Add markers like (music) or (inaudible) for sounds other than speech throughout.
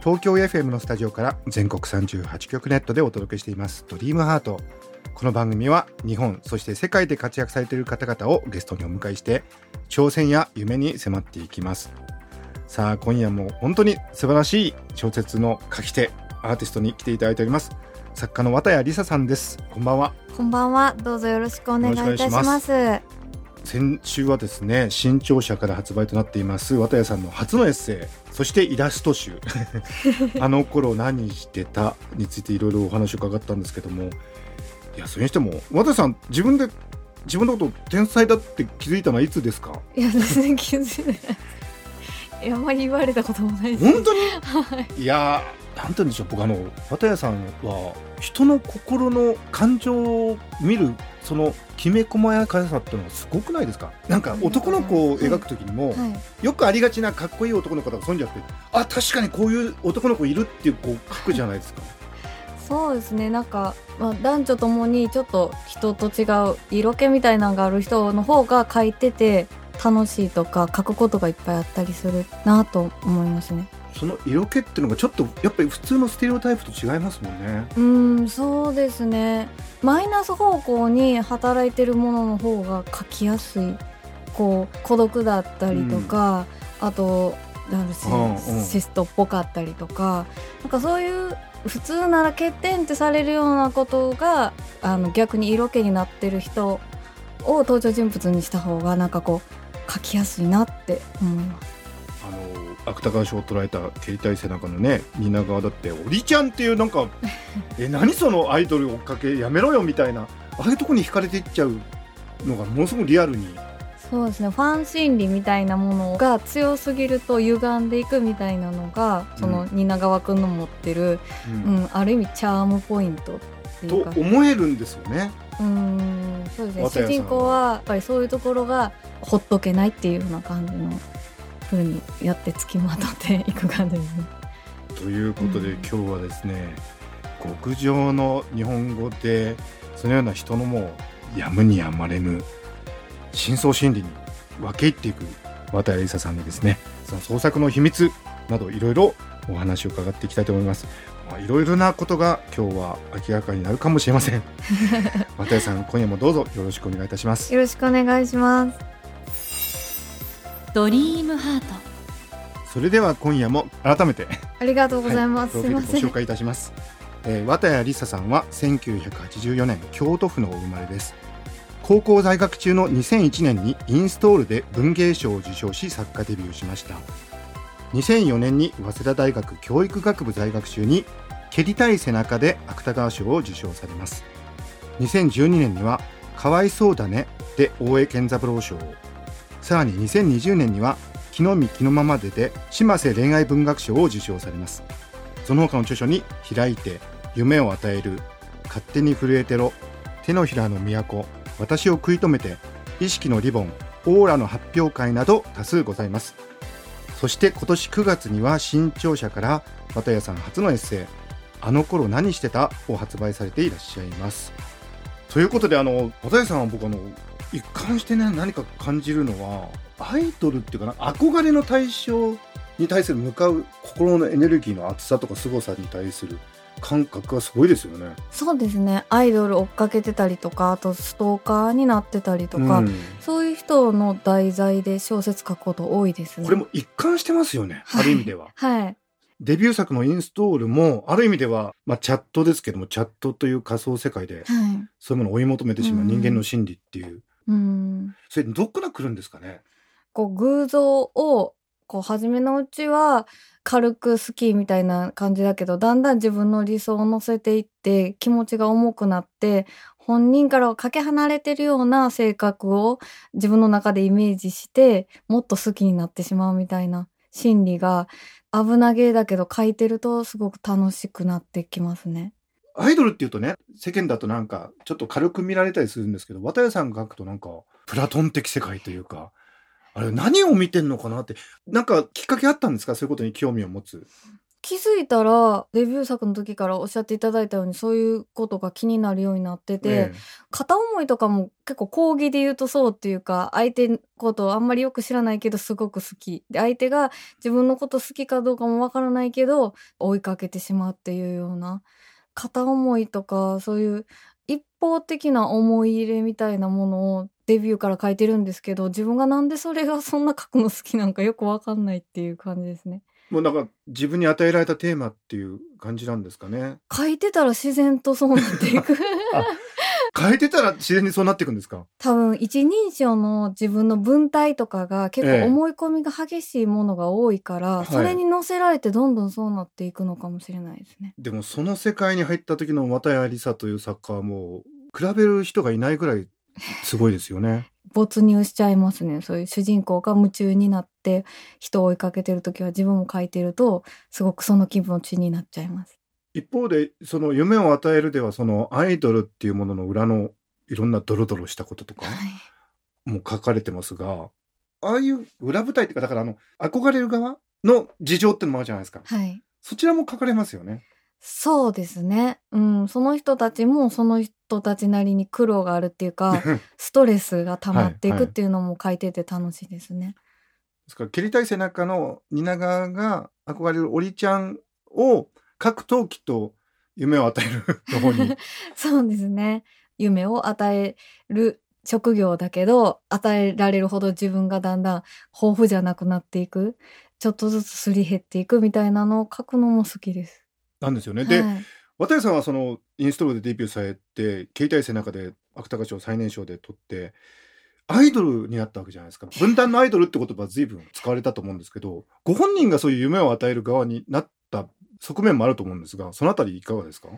東京 FM のスタジオから全国38局ネットでお届けしています。ドリームハート。この番組は日本そして世界で活躍されている方々をゲストにお迎えして挑戦や夢に迫っていきます。さあ今夜も本当に素晴らしい小説の書き手アーティストに来ていただいております。作家の綿谷りささんです。こんばんは。こんばんは。どうぞよろしくお願いいたしま。いし先週はですね新潮社から発売となっています綿谷さんの初のエッセイそしてイラスト集 (laughs) (laughs) あの頃何してたについていろいろお話を伺ったんですけどもいやそれにしても綿谷さん自分で自分のこと天才だって気づいたのはいつですか？いや、全然気づいてない。いや、あまり言われたこともないです。本当に？(laughs) いやーなんて言うんでしょう僕あの綿谷さんは人の心の感情を見るそのきめ細やかさっていうのがすごくないですか？なんか男の子を描く時にも、はい。よくありがちなかっこいい男の子とかそういうんじゃなくてあ確かにこういう男の子いるっていうこう書くじゃないですか (laughs) そうですね。なんか、まあ、男女ともにちょっと人と違う色気みたいなのがある人の方が書いてて楽しいとか書くことがいっぱいあったりするなと思いますね。その色気っていうのがちょっとやっぱり普通のステレオタイプと違いますもんねうーん、そうですね。マイナス方向に働いてるものの方が書きやすい。こう孤独だったりとか、あとなんですうんうんシストっぽかったりとか、なんかそういう普通なら欠点ってされるようなことがあの逆に色気になってる人を登場人物にした方がなんかこう書きやすいなって思います。芥川賞を捉えた蹴りたい背中のね蜷川だって「おりちゃん」っていうなんか (laughs) え何そのアイドル追っかけやめろよみたいなああいうとこに惹かれていっちゃうのがものすごくリアルに。そうですね。ファン心理みたいなものが強すぎると歪んでいくみたいなのがその蜷川君の持ってる、うん。ある意味チャームポイントっていうか。と思えるんですよね。うんそうですね。主人公はやっぱりそういうところがほっとけないっていうような感じの風にやって付きまとっていく感じですね。ということで、うん今日はですね極上の日本語でそのような人のもうやむにやまれぬ深層心理に分け入っていく綿谷りささんにですねその創作の秘密などいろいろお話を伺っていきたいと思います。まあいろいろなことが今日は明らかになるかもしれません。(laughs) 綿谷さん今夜もどうぞよろしくお願いいたします。よろしくお願いします。ドリームハート。それでは今夜も改めてありがとうございます。はいご紹介いたします。えー、綿谷りささんは1984年京都府のお生まれです。高校在学中の2001年にインストールで文芸賞を受賞し作家デビューしました。2004年に早稲田大学教育学部在学中に蹴りたい背中で芥川賞を受賞されます。2012年にはかわいそうだねで大江健三郎賞を。さらに2020年には木の実木のままでで島瀬恋愛文学賞を受賞されます。その他の著書に「開いて」「夢を与える」「勝手に震えてろ」「手のひらの都」「私を食い止めて」「意識のリボン」「オーラの発表会」など多数ございますそして今年9月には新潮社から綿谷さん初のエッセイ「あの頃何してた?」を発売されていらっしゃいますということであの綿谷さんは僕あの一貫してね何か感じるのはアイドルっていうかな憧れの対象に対する向かう心のエネルギーの厚さとか凄さに対する感覚がすごいですよね。そうですね。アイドル追っかけてたりとか、あとストーカーになってたりとか、うんそういう人の題材で小説書くこと多いですね。これも一貫してますよね、はいある意味では。はい。デビュー作のインストールもある意味では、まあ、チャットですけどもチャットという仮想世界ではい。そういうものを追い求めてしまううん人間の心理っていう、うん。それどっから来るんですかね？こう偶像をこう初めのうちは軽く好きみたいな感じだけどだんだん自分の理想を乗せていって気持ちが重くなって本人からはかけ離れてるような性格を自分の中でイメージしてもっと好きになってしまうみたいな心理が危なげだけど書いてるとすごく楽しくなってきますね。アイドルっていうとね、世間だとなんか、ちょっと軽く見られたりするんですけど、綿谷さんが書くとなんか、プラトン的世界というか、あれ何を見てんのかなって、なんかきっかけあったんですか？そういうことに興味を持つ。気づいたらデビュー作の時からおっしゃっていただいたようにそういうことが気になるようになってて、え片思いとかも結構講義で言うとそうっていうか相手のことをあんまりよく知らないけどすごく好き。で相手が自分のこと好きかどうかもわからないけど追いかけてしまうっていうような片思いとかそういう一方的な思い入れみたいなものをデビューから書いてるんですけど自分がなんでそれがそんな書くの好きなんかよくわかんないっていう感じですね。もうなんか自分に与えられたテーマっていう感じなんですかね。書いてたら自然とそうなっていく (laughs) 変えてたら自然にそうなっていくんですか？多分一人称の自分の文体とかが結ええ構思い込みが激しいものが多いから、はいそれに乗せられてどんどんそうなっていくのかもしれないですね。でもその世界に入った時の綿谷りさという作家はもう比べる人がいないぐらいすごいですよね。(laughs) 没入しちゃいますね。そういう主人公が夢中になって人を追いかけてる時は自分も書いてるとすごくその気持ちになっちゃいます。一方でその夢を与えるではそのアイドルっていうものの裏のいろんなドロドロしたこととかはい。も書かれてますがああいう裏舞台っていうかだからあの憧れる側の事情ってのもあるじゃないですかはい。そちらも書かれますよね。そうですね。うん。その人たちもその人たちなりに苦労があるっていうか、(laughs) ストレスが溜まっていはいはいくっていうのも書いてて楽しいですね。ですから蹴りたい背中の蜷川が憧れるおりちゃんを書くときっと夢を与えるの方に (laughs) そうですね。夢を与える職業だけど、与えられるほど自分がだんだん豊富じゃなくなっていく。ちょっとずつすり減っていくみたいなのを書くのも好きです。なんですよね。で、はい綿谷さんはそのインストールでデビューされて携帯背中で芥川賞最年少で取ってアイドルになったわけじゃないですか分断のアイドルって言葉は随分使われたと思うんですけどご本人がそういう夢を与える側になった側面もあると思うんですがそのあたりいかがですか？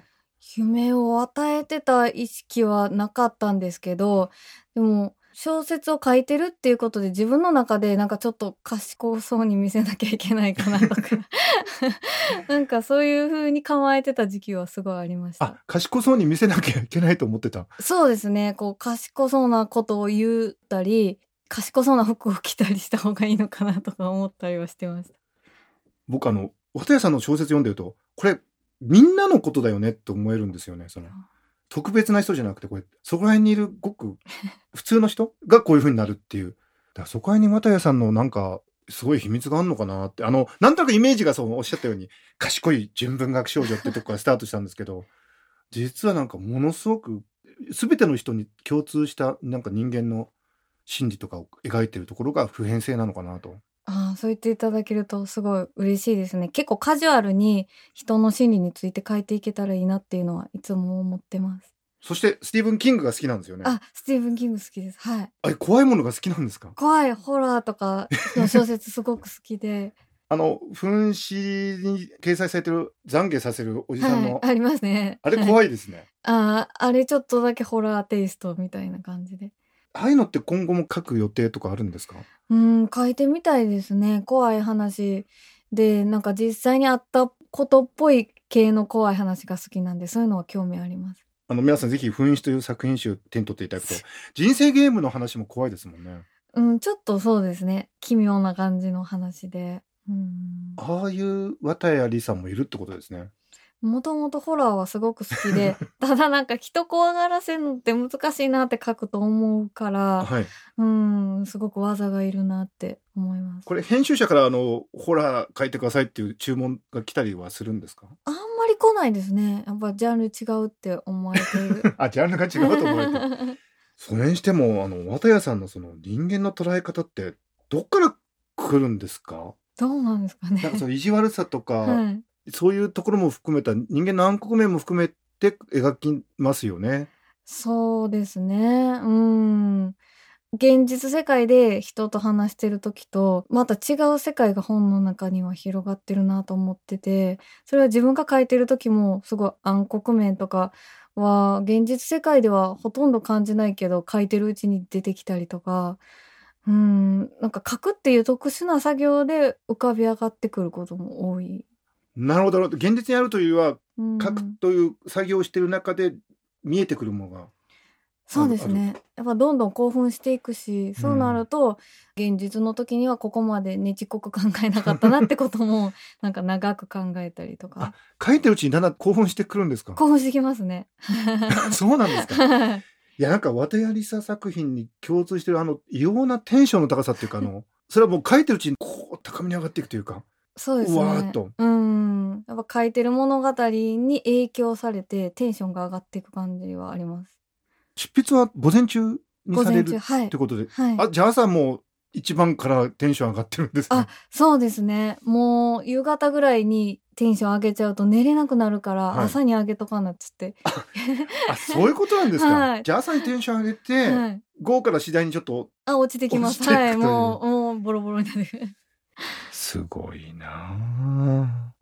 夢を与えてた意識はなかったんですけど、でも小説を書いてるっていうことで自分の中でなんかちょっと賢そうに見せなきゃいけないかなとか (laughs) なんかそういう風に構えてた時期はすごいありました。あ賢そうに見せなきゃいけないと思ってたそうですね。こう、賢そうなことを言ったり、賢そうな服を着たりした方がいいのかなとか思ったりはしてました。僕あの綿谷さんの小説読んでるとこれみんなのことだよねって思えるんですよねその。特別な人じゃなくてこれそこら辺にいるごく (laughs) 普通の人？がこういう風になるっていう。だからそこら辺に綿谷さんのなんかすごい秘密があるのかな？ってあのなんとなくイメージがそうおっしゃったように賢い純文学少女ってとこからスタートしたんですけど実はなんかものすごく全ての人に共通したなんか人間の心理とかを描いてるところが普遍性なのかなと。ああ、そう言っていただけるとすごい嬉しいですね。結構カジュアルに人の心理について書いていけたらいいなっていうのはいつも思ってます。そしてスティーブン・キングが好きなんですよね。あ、スティーブン・キング好きです。はい。あれ怖いものが好きなんですか？怖いホラーとかの小説すごく好きで。(laughs) あの紛死に掲載されてる懺悔させるおじさんの、はい。ありますね。あれはい怖いですね。ああ、あれちょっとだけホラーテイストみたいな感じで。ああいうのって今後も書く予定とかあるんですか？うん、書いてみたいですね。怖い話で、なんか実際にあったことっぽい系の怖い話が好きなんで、そういうのは興味あります。あの皆さんぜひ「紛死」という作品集手に取っていただくと (laughs) 人生ゲームの話も怖いですもんね。うん、ちょっとそうですね。奇妙な感じの話で。うん。ああいう綿谷りさんもいるってことですね。もともとホラーはすごく好きで、(laughs) ただなんか人怖がらせるのって難しいなって書くと思うから、はい。うん、すごく技がいるなって思います。これ編集者からあのホラー書いてくださいっていう注文が来たりはするんですか？あんまり来ないですね。やっぱジャンル違うって思われてる。(laughs) あジャンルが違うと思われて。(laughs) それにしてもあの綿谷さんのその人間の捉え方ってどっから来るんですか？どうなんですかね。なんかその意地悪さとか、はい。そういうところも含めた人間の暗黒面も含めて描きますよね。そうですね。うん。現実世界で人と話してる時と、また違う世界が本の中には広がってるなと思ってて、それは自分が書いてる時もすごい暗黒面とかは現実世界ではほとんど感じないけど書いてるうちに出てきたりとか、うんなんか書くっていう特殊な作業で浮かび上がってくることも多い。なるほど。現実にあるというよりはうん。書くという作業をしている中で見えてくるものがそうですね。やっぱどんどん興奮していくしそうなると、現実の時にはここまでねちっこく考えなかったなってことも (laughs) なんか長く考えたりとか。書いてるうちにだんだん興奮してくるんですか？興奮してきますね。(laughs) そうなんですか？(laughs) いやなんか綿谷りさ作品に共通してるあの異様なテンションの高さっていうかあのそれはもう書いてるうちにこう高めに上がっていくというかそうですね。うわーっとうん。やっぱ書いてる物語に影響されてテンションが上がっていく感じはあります。執筆は午前中に午前中、されるはいって。ことで、はい。あじゃあ朝もう一番からテンション上がってるんですねあそうですね。もう夕方ぐらいにテンション上げちゃうと寝れなくなるから、はい朝に上げとかなっつって。(laughs) あそういうことなんですか、はいじゃあ朝にテンション上げて、はい。午後から次第にちょっとあ、落ちてきます。はい。もう、もうボロボロになる。すごいな。あ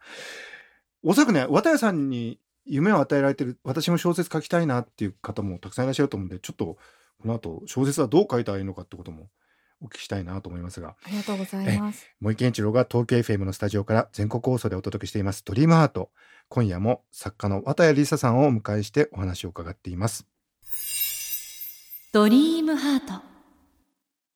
おそらくね綿谷さんに夢を与えられてる私も小説書きたいなっていう方もたくさんいらっしゃると思うんでちょっとこの後小説はどう書いたらいいのかってこともお聞きしたいなと思いますが。ありがとうございます。森健一郎が東京 FM のスタジオから全国放送でお届けしています「ドリームアート」今夜も作家の綿谷りささんをお迎えしてお話を伺っています。ドリームハート。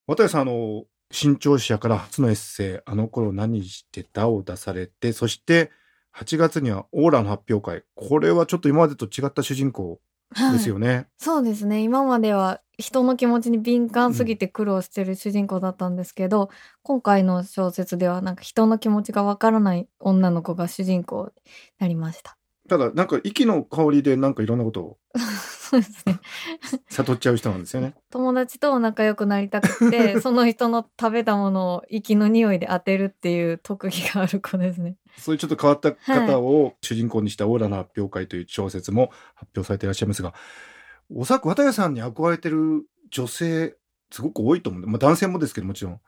綿谷さんあの新潮社から初のエッセイ「あの頃何してた?」を出されてそして8月にはオーラの発表会これはちょっと今までと違った主人公はいですよね、そうですね今までは人の気持ちに敏感すぎて苦労してる主人公だったんですけど、今回の小説ではなんか人の気持ちがわからない女の子が主人公になりました。ただなんか息の香りでなんかいろんなことをそうですね。悟っちゃう人なんですよね。友達と仲良くなりたくて (laughs) その人の食べたものを息の匂いで当てるっていう特技がある子ですね。そういうちょっと変わった方を主人公にしたオーラの発表会という小説も発表されていらっしゃいますが、おそらく綿谷さんに憧れてる女性、すごく多いと思う。んで、まあ男性もですけどもちろん、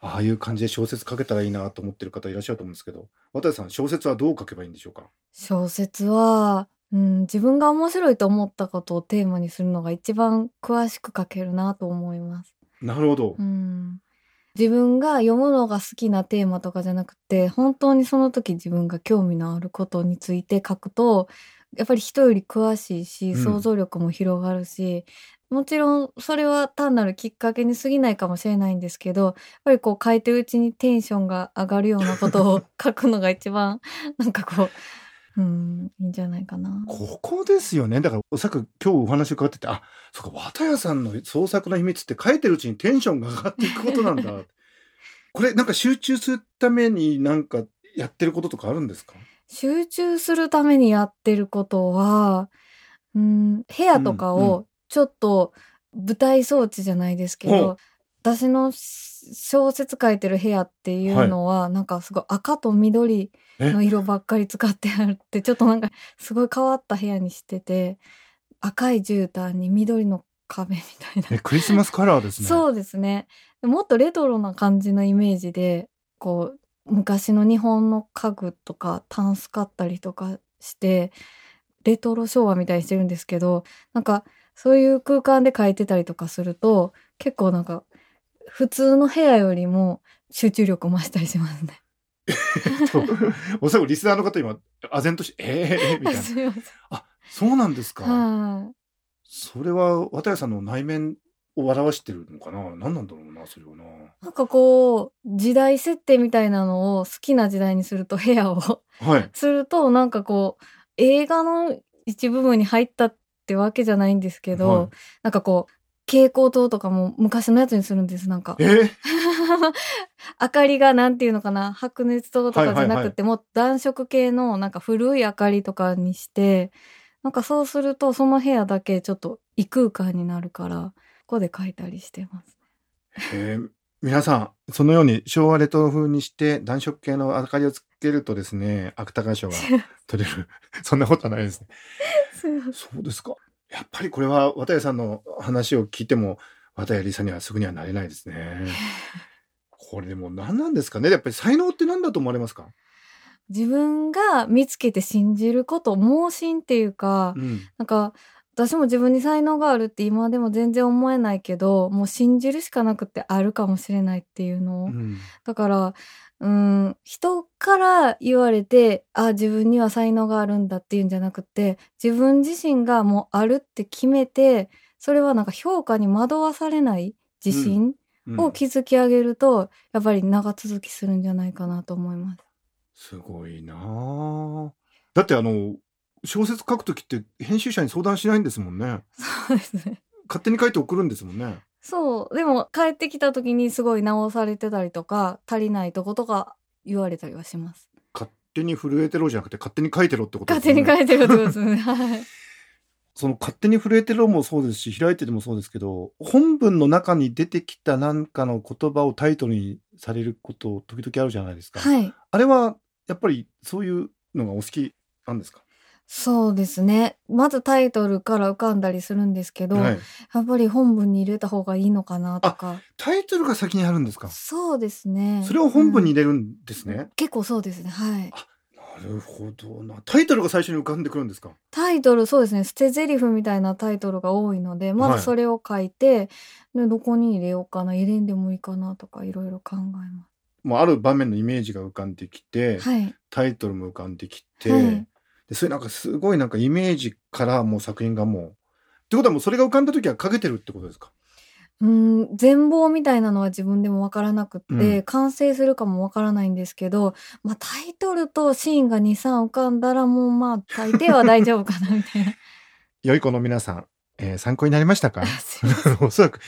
ああいう感じで小説書けたらいいなと思ってる方いらっしゃると思うんですけど、綿谷さん、小説はどう書けばいいんでしょうか？小説は、うん、自分が面白いと思ったことをテーマにするのが一番詳しく書けるなと思います。なるほど。うん自分が読むのが好きなテーマとかじゃなくて本当にその時自分が興味のあることについて書くとやっぱり人より詳しいしうん想像力も広がるし、もちろんそれは単なるきっかけに過ぎないかもしれないんですけどやっぱりこう書いてるうちにテンションが上がるようなことを (laughs) 書くのが一番なんかこううんいいんじゃないかな。ここですよね。だから、おそらく今日お話伺ってて、あ、そうか、綿谷さんの創作の秘密って書いてるうちにテンションが上がっていくことなんだ。(laughs) これ、なんか集中するためになんかやってることとかあるんですか？集中するためにやってることは、うん、部屋とかうんうをちょっと舞台装置じゃないですけど、ほう私の小説書いてる部屋っていうのは、なんかすごい赤と緑の色ばっかり使ってあるって、(laughs) ちょっとなんかすごい変わった部屋にしてて、赤い絨毯に緑の壁みたいな。え、クリスマスカラーですね。そうですね。もっとレトロな感じのイメージで、こう、昔の日本の家具とかタンス買ったりとかして、レトロ昭和みたいにしてるんですけど、なんか、そういう空間で描いてたりとかすると、結構なんか、普通の部屋よりも集中力増したりしますね。(laughs) とおそらくリスナーの方今、唖然として、ええみたいな。あ、そうなんですか。はい。それは、綿谷さんの内面を表してるのかな？何なんだろうな、それはな。なんかこう、時代設定みたいなのを好きな時代にすると部屋をはい。するとなんかこう映画の一部分に入ったってわけじゃないんですけど、はいなんかこう蛍光灯とかも昔のやつにするんですなんかえ？ー (laughs) 明かりがなんていうのかな？白熱灯とかじゃなくて、もう暖色系のなんか古い明かりとかにしてなんかそうするとその部屋だけちょっと異空間になるからここで書いたりしてます。えー皆さん、そのように昭和レトロ風にして暖色系の明かりをつけるとですね、芥川賞が取れる。(laughs) そんなことはないですね。そうですか。やっぱりこれは綿谷さんの話を聞いても、綿谷りさにはすぐにはなれないですね。これでも何なんですかね？やっぱり才能って何だと思われますか？自分が見つけて信じること盲信っていうか、うん。なんか私も自分に才能があるって今でも全然思えないけどもう信じるしかなくてあるかもしれないっていうのを、うんだからうん。人から言われてあ自分には才能があるんだっていうんじゃなくて自分自身がもうあるって決めてそれはなんか評価に惑わされない自信うん。を築き上げると、やっぱり長続きするんじゃないかなと思います。すごいなあ。だってあの小説書くときって編集者に相談しないんですもんね。そうですね。勝手に書いて送るんですもんねそう。でも帰ってきた時にすごい直されてたりとか、足りないとことか言われたりはします。勝手に震えてろじゃなくて勝手に書いてろってことで勝すよね手に書いてるってことですね。(laughs) はい。その勝手に震えてろもそうですし開いててもそうですけど本文の中に出てきた何かの言葉をタイトルにされること時々あるじゃないですか、はい。あれはやっぱりそういうのがお好きなんですか？そうですね。まずタイトルから浮かんだりするんですけど、はい、やっぱり本文に入れた方がいいのかなとか。タイトルが先にあるんですか？そうですね。それを本文にうん入れるんですね、結構そうですね。はい。なるほどなタイトルが最初に浮かんでくるんですか？タイトル、そうですね。捨て台詞みたいなタイトルが多いので、まはいずそれを書いて、でどこに入れようかな、入れんでもいいかなとか、いろいろ考えまもうある場面のイメージが浮かんできて、す。はい。タイトルも浮かんできて、はいでそれなんかすごいなんかイメージからもう作品がもうってことはもうそれが浮かんだ時は書けてるってことですか？うん、全貌みたいなのは自分でもわからなくって、うん。完成するかもわからないんですけど、まあタイトルとシーンが2、3浮かんだらもうまあ大抵は大丈夫かなみたいな。(laughs) 良い子の皆さん、えー参考になりましたか？(laughs) おそらく。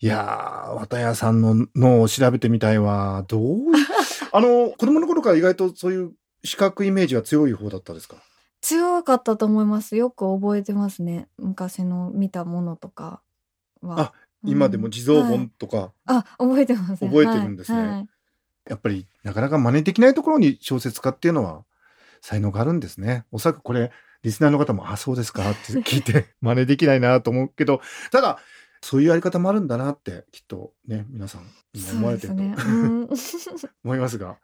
いやー綿谷さんの脳を調べてみたいわ。どう？(laughs) あの子供の頃から意外とそういう視覚イメージは強い方だったですか？強かったと思います。よく覚えてますね。昔の見たものとかは。あ今でも地蔵はい本とか、あ、覚えてますね。覚えてるんですねはいはいやっぱりなかなか真似できないところに小説家っていうのは才能があるんですね。おそらくこれリスナーの方も「あそうですか」って聞いて (laughs) 真似できないなと思うけどただそういうやり方もあるんだなってきっとね皆さん今思われてると、ね。うん (laughs) 思いますが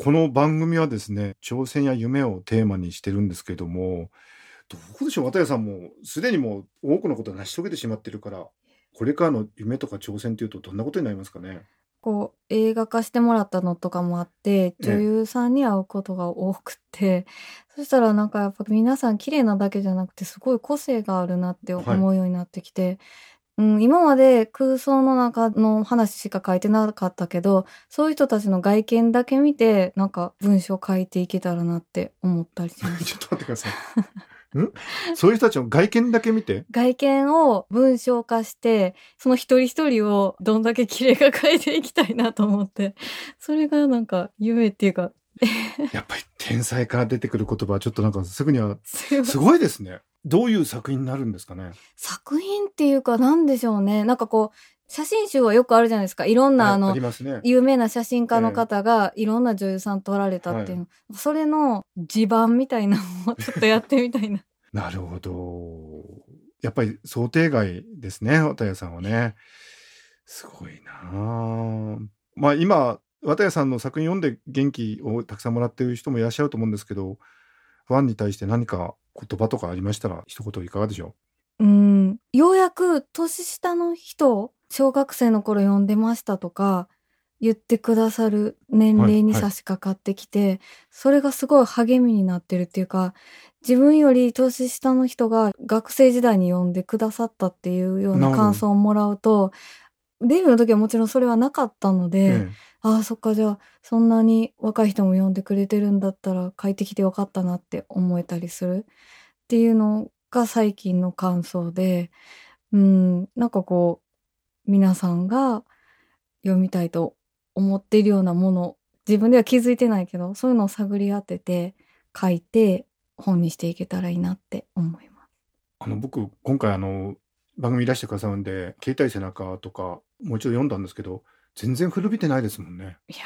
この番組はですね挑戦や夢をテーマにしてるんですけどもどうでしょう綿谷さんもすでにもう多くのことを成し遂げてしまってるからこれからの夢とか挑戦っていうとどんなことになりますかね？こう映画化してもらったのとかもあって女優さんに会うことが多くて、そしたらなんかやっぱ皆さん綺麗なだけじゃなくてすごい個性があるなって思うようになってきて、うん、今まで空想の中の話しか書いてなかったけどそういう人たちの外見だけ見てなんか文章書いていけたらなって思ったりしま (laughs) ちょす。っと待ってください。ん？そういう人たちの外見だけ見て？外見を文章化して、その一人一人をどんだけ綺麗か変えていきたいなと思って、それがなんか夢っていうか、(laughs) やっぱり天才から出てくる言葉はちょっとなんかすぐにはすごいですね。どういう作品になるんですかね？作品っていうかなんでしょうね。なんかこう、写真集はよくあるじゃないですか。いろんなあのね。有名な写真家の方がいろんな女優さん撮られたっていうの、それの地盤みたいなのをちょっとやってみたいな。(laughs) なるほど。やっぱり想定外ですね、綿谷さんはね。すごいなあまあ今、綿谷さんの作品読んで元気をたくさんもらってる人もいらっしゃると思うんですけど、ファンに対して何か言葉とかありましたら、一言いかがでしょう？ん、ようやく年下の人、小学生の頃読んでましたとか、言ってくださる年齢にはいはい差し掛かってきて、それがすごい励みになってるっていうか、自分より年下の人が学生時代に読んでくださったっていうような感想をもらうと、デビューの時はもちろんそれはなかったのう。で、えああ、そっか、じゃあ、そんなに若い人も読んでくれてるんだったら、帰ってきてよかったなって思えたりするっていうのが最近の感想で、うん、なんかこう、皆さんが読みたいと思っているようなもの、自分では気づいてないけど、そういうのを探り当てて、書いて、本にしていけたらいいなって思います。あの僕今回あの番組いらしてくださるんで「携帯背中」とかもう一度読んだんですけど全然古びてないですもんね。いや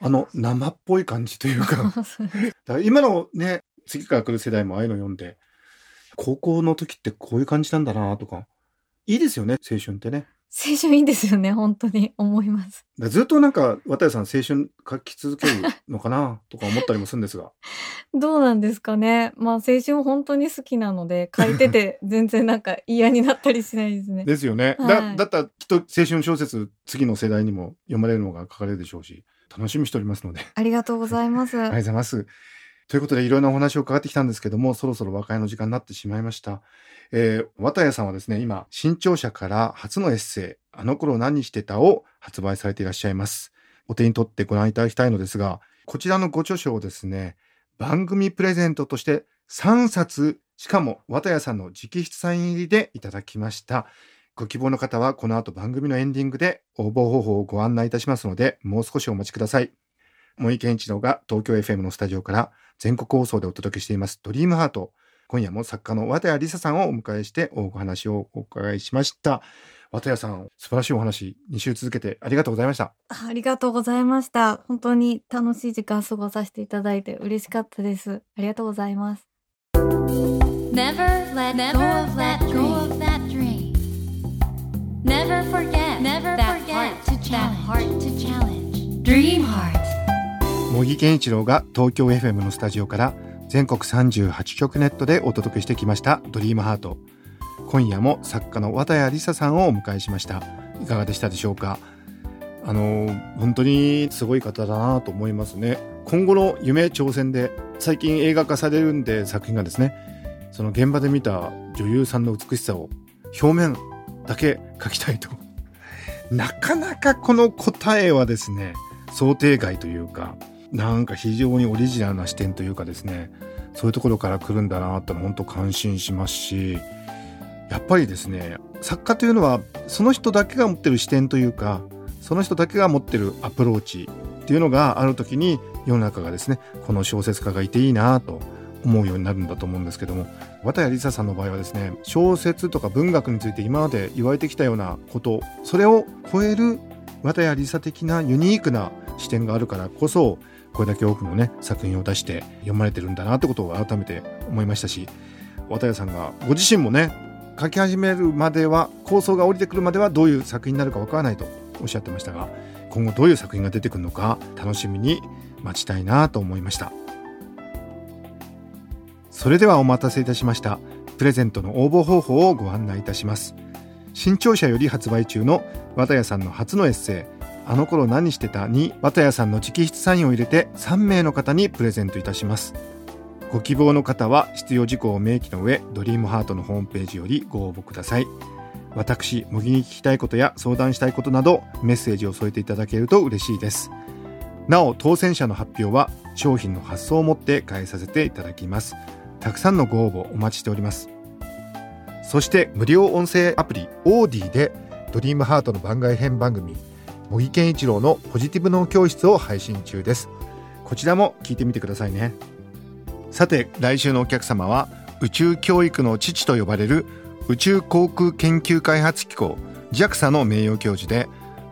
あの生っぽい感じというか。(laughs) 今のね次から来る世代もああいうの読んで高校の時ってこういう感じなんだなとか。いいですよね青春ってね青春いいですよね本当に。思います。だずっとなんか綿谷さん青春書き続けるのかな (laughs) とか思ったりもするんですが。どうなんですかね。まあ青春本当に好きなので書いてて (laughs) 全然なんか嫌になったりしないですね。ですよね、はい。だだったらきっと青春小説次の世代にも読まれるのが書かれるでしょうし楽しみにしておりますので。ありがとうございます、(laughs) ありがとうございます。ということで、いろんなお話を伺ってきたんですけども、そろそろ和解の時間になってしまいました。えー、綿谷さんはですね、今、新潮社から初のエッセイ、あの頃何してたを発売されていらっしゃいます。お手に取ってご覧いただきたいのですが、こちらのご著書をですね、番組プレゼントとして3冊、しかも綿谷さんの直筆サイン入りでいただきました。ご希望の方はこの後番組のエンディングで応募方法をご案内いたしますので、もう少しお待ちください。森健一郎が東京 FM のスタジオから全国放送でお届けしていますドリームハート。今夜も作家の綿谷りささんをお迎えしてお話をお伺いしました。綿谷さん、素晴らしいお話、2週続けてありがとうございました。ありがとうございました本当に楽しい時間過ごさせていただいて嬉しかったですありがとうございます Never let go of that dream. Never forget that heart to challenge. Dream Heart. 茂木健一郎が東京 FM のスタジオから全国38局ネットでお届けしてきましたドリームハート。今夜も作家の綿谷りささんをお迎えしました。いかがでしたでしょうか？あの、本当にすごい方だなと思いますね。今後の夢挑戦で最近映画化されるんで作品がですね、その現場で見た女優さんの美しさを表面だけ描きたいと。(laughs) なかなかこの答えはですね、想定外というか、なんか非常にオリジナルな視点というかですね、そういうところから来るんだなって本当感心しますし、やっぱりですね、作家というのはその人だけが持ってる視点というか、その人だけが持ってるアプローチっていうのがある時に世の中がですね、この小説家がいていいなと思うようになるんだと思うんですけども、綿谷りささんの場合はですね、小説とか文学について今まで言われてきたようなこと、それを超える綿谷りさ的なユニークな視点があるからこそ、これだけ多くのね、作品を出して読まれてるんだなってことを改めて思いましたし、綿谷さんがご自身もね、書き始めるまでは、構想が降りてくるまではどういう作品になるかわからないとおっしゃってましたが、今後どういう作品が出てくるのか楽しみに待ちたいなと思いました。それではお待たせいたしました。プレゼントの応募方法をご案内いたします。新潮社より発売中の綿谷さんの初のエッセイ、あの頃何してた？に綿谷さんの直筆サインを入れて3名の方にプレゼントいたします。ご希望の方は必要事項を明記の上、ドリームハートのホームページよりご応募ください。私、模擬に聞きたいことや相談したいことなどメッセージを添えていただけると嬉しいです。なお、当選者の発表は商品の発送をもって返させていただきます。たくさんのご応募お待ちしております。そして無料音声アプリオーディでドリームハートの番外編番組茂木健一郎のポジティブ脳教室を配信中です。こちらも聞いてみてくださいね。さて来週のお客様は宇宙教育の父と呼ばれる宇宙航空研究開発機構 JAXA の名誉教授で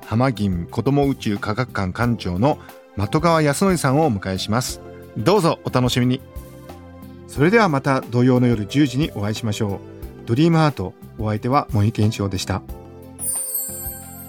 浜銀子ども宇宙科学館館長の的川康則さんをお迎えします。どうぞお楽しみに。それではまた土曜の夜10時にお会いしましょう。ドリームハートお相手は森健一郎でした。